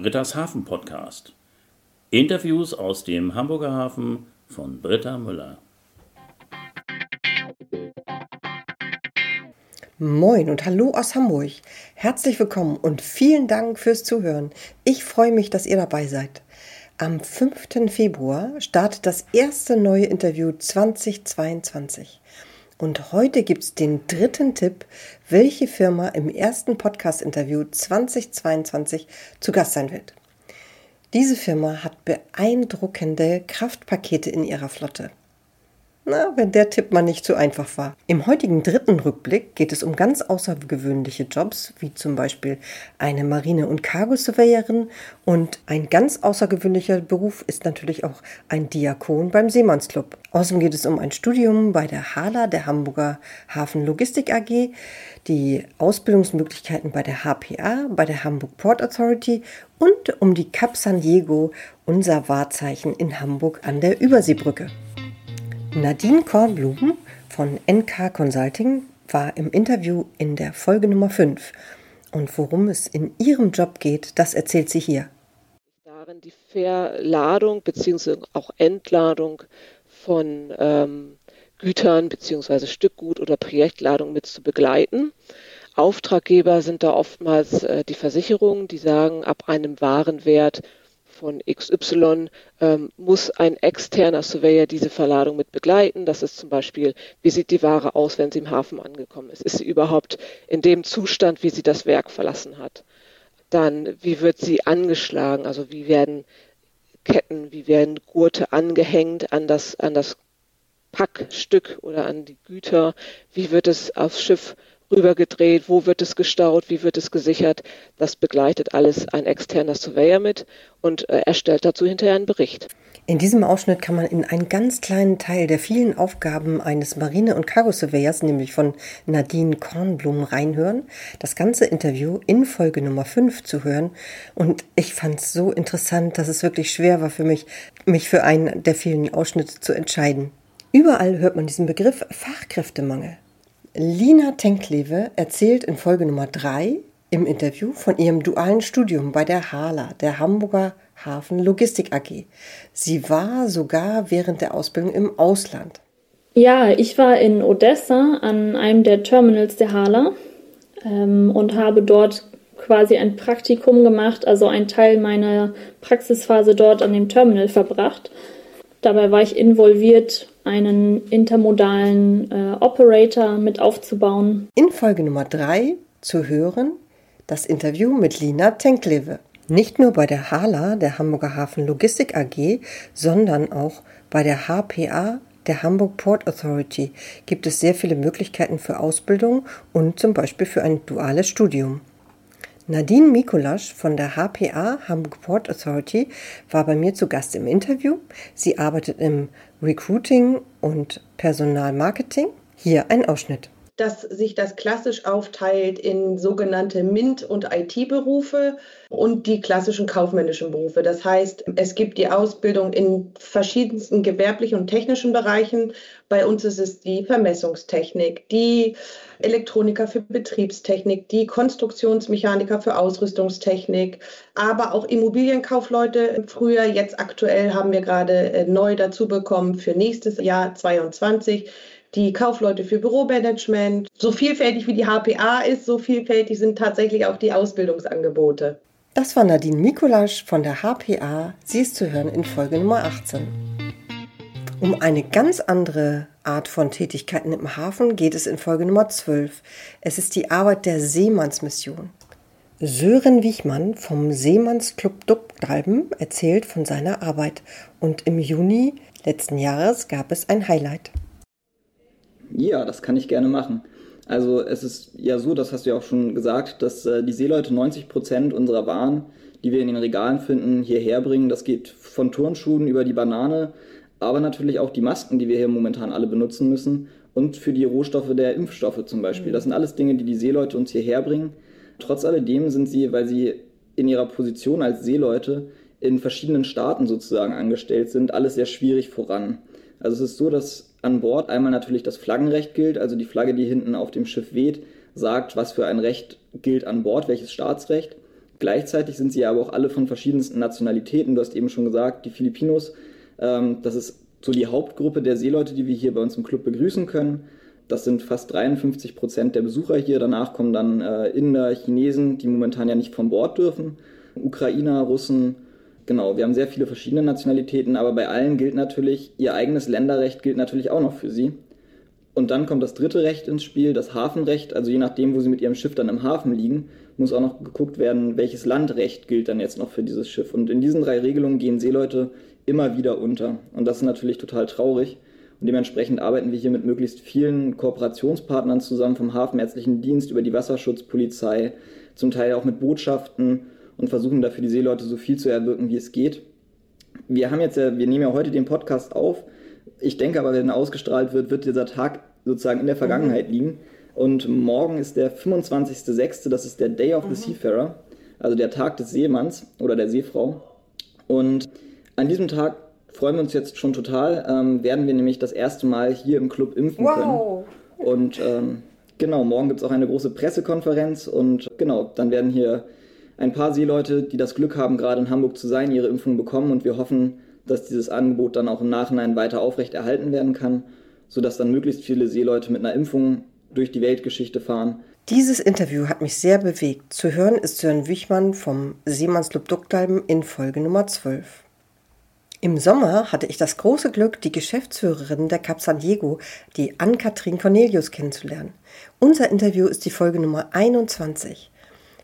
Britta's Hafen Podcast. Interviews aus dem Hamburger Hafen von Britta Müller. Moin und hallo aus Hamburg. Herzlich willkommen und vielen Dank fürs Zuhören. Ich freue mich, dass ihr dabei seid. Am 5. Februar startet das erste neue Interview 2022. Und heute gibt es den dritten Tipp, welche Firma im ersten Podcast-Interview 2022 zu Gast sein wird. Diese Firma hat beeindruckende Kraftpakete in ihrer Flotte. Na, wenn der Tipp mal nicht zu einfach war. Im heutigen dritten Rückblick geht es um ganz außergewöhnliche Jobs, wie zum Beispiel eine Marine- und Cargo-Surveyorin und ein ganz außergewöhnlicher Beruf ist natürlich auch ein Diakon beim Seemannsclub. Außerdem geht es um ein Studium bei der HALA, der Hamburger Hafen Logistik AG, die Ausbildungsmöglichkeiten bei der HPA, bei der Hamburg Port Authority und um die Cap San Diego, unser Wahrzeichen in Hamburg an der Überseebrücke. Nadine Kornblum von NK Consulting war im Interview in der Folge Nummer 5. Und worum es in ihrem Job geht, das erzählt sie hier. Darin die Verladung bzw. auch Entladung von ähm, Gütern bzw. Stückgut oder Projektladung mit zu begleiten. Auftraggeber sind da oftmals äh, die Versicherungen, die sagen, ab einem Warenwert von XY ähm, muss ein externer Surveyor diese Verladung mit begleiten. Das ist zum Beispiel, wie sieht die Ware aus, wenn sie im Hafen angekommen ist? Ist sie überhaupt in dem Zustand, wie sie das Werk verlassen hat? Dann, wie wird sie angeschlagen? Also wie werden Ketten, wie werden Gurte angehängt an das, an das Packstück oder an die Güter? Wie wird es aufs Schiff rübergedreht, wo wird es gestaut, wie wird es gesichert. Das begleitet alles ein externer Surveyor mit und äh, erstellt dazu hinterher einen Bericht. In diesem Ausschnitt kann man in einen ganz kleinen Teil der vielen Aufgaben eines Marine- und Cargo-Surveyors, nämlich von Nadine Kornblum, reinhören. Das ganze Interview in Folge Nummer 5 zu hören. Und ich fand es so interessant, dass es wirklich schwer war für mich, mich für einen der vielen Ausschnitte zu entscheiden. Überall hört man diesen Begriff Fachkräftemangel. Lina Tenklewe erzählt in Folge Nummer 3 im Interview von ihrem dualen Studium bei der HALA, der Hamburger Hafen Logistik AG. Sie war sogar während der Ausbildung im Ausland. Ja, ich war in Odessa an einem der Terminals der HALA ähm, und habe dort quasi ein Praktikum gemacht, also einen Teil meiner Praxisphase dort an dem Terminal verbracht. Dabei war ich involviert, einen intermodalen äh, Operator mit aufzubauen. In Folge Nummer 3 zu hören das Interview mit Lina Tenklewe. Nicht nur bei der HALA, der Hamburger Hafen Logistik AG, sondern auch bei der HPA, der Hamburg Port Authority, gibt es sehr viele Möglichkeiten für Ausbildung und zum Beispiel für ein duales Studium. Nadine Mikulasch von der HPA Hamburg Port Authority war bei mir zu Gast im Interview. Sie arbeitet im Recruiting und Personalmarketing. Hier ein Ausschnitt dass sich das klassisch aufteilt in sogenannte MINT- und IT-Berufe und die klassischen kaufmännischen Berufe. Das heißt, es gibt die Ausbildung in verschiedensten gewerblichen und technischen Bereichen. Bei uns ist es die Vermessungstechnik, die Elektroniker für Betriebstechnik, die Konstruktionsmechaniker für Ausrüstungstechnik, aber auch Immobilienkaufleute. Früher, jetzt aktuell haben wir gerade äh, neu dazu bekommen für nächstes Jahr 22 die Kaufleute für Büromanagement. So vielfältig wie die HPA ist, so vielfältig sind tatsächlich auch die Ausbildungsangebote. Das war Nadine Mikulasch von der HPA. Sie ist zu hören in Folge Nummer 18. Um eine ganz andere Art von Tätigkeiten im Hafen geht es in Folge Nummer 12. Es ist die Arbeit der Seemannsmission. Sören Wichmann vom Seemannsclub Duckdalben erzählt von seiner Arbeit und im Juni letzten Jahres gab es ein Highlight. Ja, das kann ich gerne machen. Also es ist ja so, das hast du ja auch schon gesagt, dass äh, die Seeleute 90 Prozent unserer Waren, die wir in den Regalen finden, hierher bringen. Das geht von Turnschuhen über die Banane, aber natürlich auch die Masken, die wir hier momentan alle benutzen müssen und für die Rohstoffe der Impfstoffe zum Beispiel. Das sind alles Dinge, die die Seeleute uns hierher bringen. Trotz alledem sind sie, weil sie in ihrer Position als Seeleute in verschiedenen Staaten sozusagen angestellt sind, alles sehr schwierig voran. Also es ist so, dass an Bord einmal natürlich das Flaggenrecht gilt, also die Flagge, die hinten auf dem Schiff weht, sagt, was für ein Recht gilt an Bord, welches Staatsrecht. Gleichzeitig sind sie aber auch alle von verschiedensten Nationalitäten. Du hast eben schon gesagt, die Filipinos, ähm, das ist so die Hauptgruppe der Seeleute, die wir hier bei uns im Club begrüßen können. Das sind fast 53 Prozent der Besucher hier. Danach kommen dann äh, Inder, Chinesen, die momentan ja nicht von Bord dürfen, Ukrainer, Russen. Genau, wir haben sehr viele verschiedene Nationalitäten, aber bei allen gilt natürlich, ihr eigenes Länderrecht gilt natürlich auch noch für sie. Und dann kommt das dritte Recht ins Spiel, das Hafenrecht. Also je nachdem, wo sie mit ihrem Schiff dann im Hafen liegen, muss auch noch geguckt werden, welches Landrecht gilt dann jetzt noch für dieses Schiff. Und in diesen drei Regelungen gehen Seeleute immer wieder unter. Und das ist natürlich total traurig. Und dementsprechend arbeiten wir hier mit möglichst vielen Kooperationspartnern zusammen, vom Hafenärztlichen Dienst über die Wasserschutzpolizei, zum Teil auch mit Botschaften und versuchen dafür die Seeleute so viel zu erwirken, wie es geht. Wir haben jetzt ja, wir nehmen ja heute den Podcast auf. Ich denke aber, wenn er ausgestrahlt wird, wird dieser Tag sozusagen in der Vergangenheit mhm. liegen. Und morgen ist der 25.06., das ist der Day of the mhm. Seafarer, also der Tag des Seemanns oder der Seefrau. Und an diesem Tag freuen wir uns jetzt schon total, ähm, werden wir nämlich das erste Mal hier im Club impfen wow. können. Und ähm, genau, morgen gibt es auch eine große Pressekonferenz und genau, dann werden hier ein paar Seeleute, die das Glück haben, gerade in Hamburg zu sein, ihre Impfung bekommen und wir hoffen, dass dieses Angebot dann auch im Nachhinein weiter aufrechterhalten werden kann, sodass dann möglichst viele Seeleute mit einer Impfung durch die Weltgeschichte fahren. Dieses Interview hat mich sehr bewegt. Zu hören ist Sören Wichmann vom Seemannsclub Duckdalben in Folge Nummer 12. Im Sommer hatte ich das große Glück, die Geschäftsführerin der Cap San Diego, die Ann-Kathrin Cornelius, kennenzulernen. Unser Interview ist die Folge Nummer 21.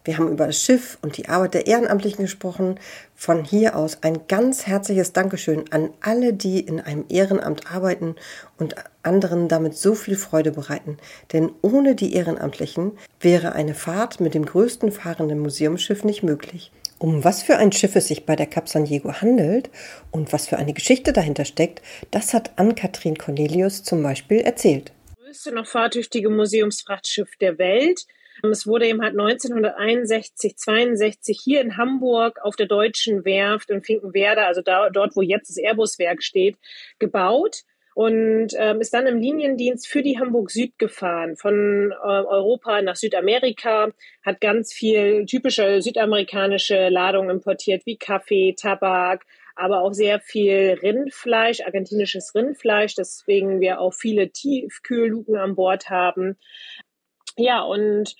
Wir haben über das Schiff und die Arbeit der Ehrenamtlichen gesprochen. Von hier aus ein ganz herzliches Dankeschön an alle, die in einem Ehrenamt arbeiten und anderen damit so viel Freude bereiten. Denn ohne die Ehrenamtlichen wäre eine Fahrt mit dem größten fahrenden Museumsschiff nicht möglich. Um was für ein Schiff es sich bei der Cap San Diego handelt und was für eine Geschichte dahinter steckt, das hat Ann-Kathrin Cornelius zum Beispiel erzählt. Das größte noch fahrtüchtige Museumsfrachtschiff der Welt. Es wurde eben halt 1961, 62 hier in Hamburg auf der Deutschen Werft in Finkenwerder, also da, dort, wo jetzt das Airbus-Werk steht, gebaut und ähm, ist dann im Liniendienst für die Hamburg Süd gefahren, von äh, Europa nach Südamerika, hat ganz viel typische südamerikanische Ladungen importiert, wie Kaffee, Tabak, aber auch sehr viel Rindfleisch, argentinisches Rindfleisch, deswegen wir auch viele Tiefkühlluken an Bord haben. Ja, und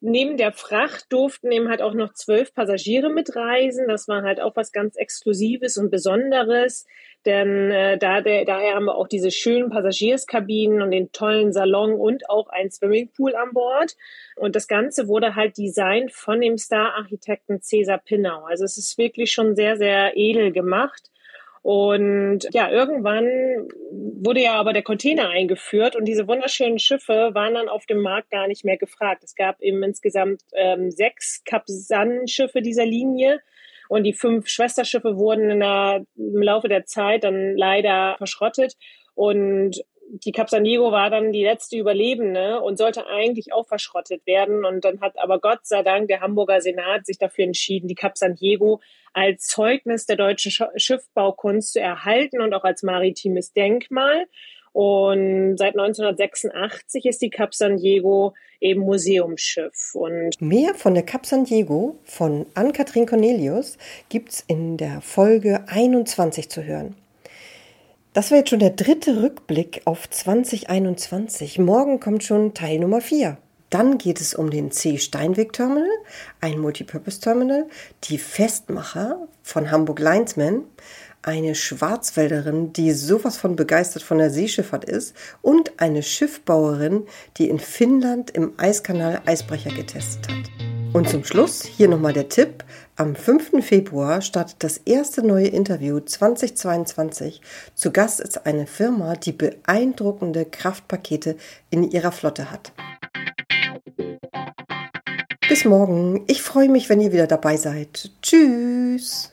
neben der Fracht durften eben halt auch noch zwölf Passagiere mitreisen. Das war halt auch was ganz Exklusives und Besonderes. Denn äh, da, der, daher haben wir auch diese schönen Passagierskabinen und den tollen Salon und auch ein Swimmingpool an Bord. Und das Ganze wurde halt designt von dem Star-Architekten Cesar Pinnau. Also es ist wirklich schon sehr, sehr edel gemacht. Und ja, irgendwann wurde ja aber der Container eingeführt und diese wunderschönen Schiffe waren dann auf dem Markt gar nicht mehr gefragt. Es gab eben insgesamt ähm, sechs Capsan-Schiffe dieser Linie und die fünf Schwesterschiffe wurden der, im Laufe der Zeit dann leider verschrottet und die Cap San Diego war dann die letzte Überlebende und sollte eigentlich auch verschrottet werden. Und dann hat aber Gott sei Dank der Hamburger Senat sich dafür entschieden, die Cap San Diego als Zeugnis der deutschen Schiffbaukunst zu erhalten und auch als maritimes Denkmal. Und seit 1986 ist die Cap San Diego eben Museumsschiff. Und Mehr von der Cap San Diego von Ann-Kathrin Cornelius gibt's in der Folge 21 zu hören. Das war jetzt schon der dritte Rückblick auf 2021. Morgen kommt schon Teil Nummer 4. Dann geht es um den C. Steinweg Terminal, ein Multipurpose Terminal, die Festmacher von Hamburg Linesman, eine Schwarzwälderin, die sowas von begeistert von der Seeschifffahrt ist und eine Schiffbauerin, die in Finnland im Eiskanal Eisbrecher getestet hat. Und zum Schluss hier nochmal der Tipp. Am 5. Februar startet das erste neue Interview 2022. Zu Gast ist eine Firma, die beeindruckende Kraftpakete in ihrer Flotte hat. Bis morgen. Ich freue mich, wenn ihr wieder dabei seid. Tschüss.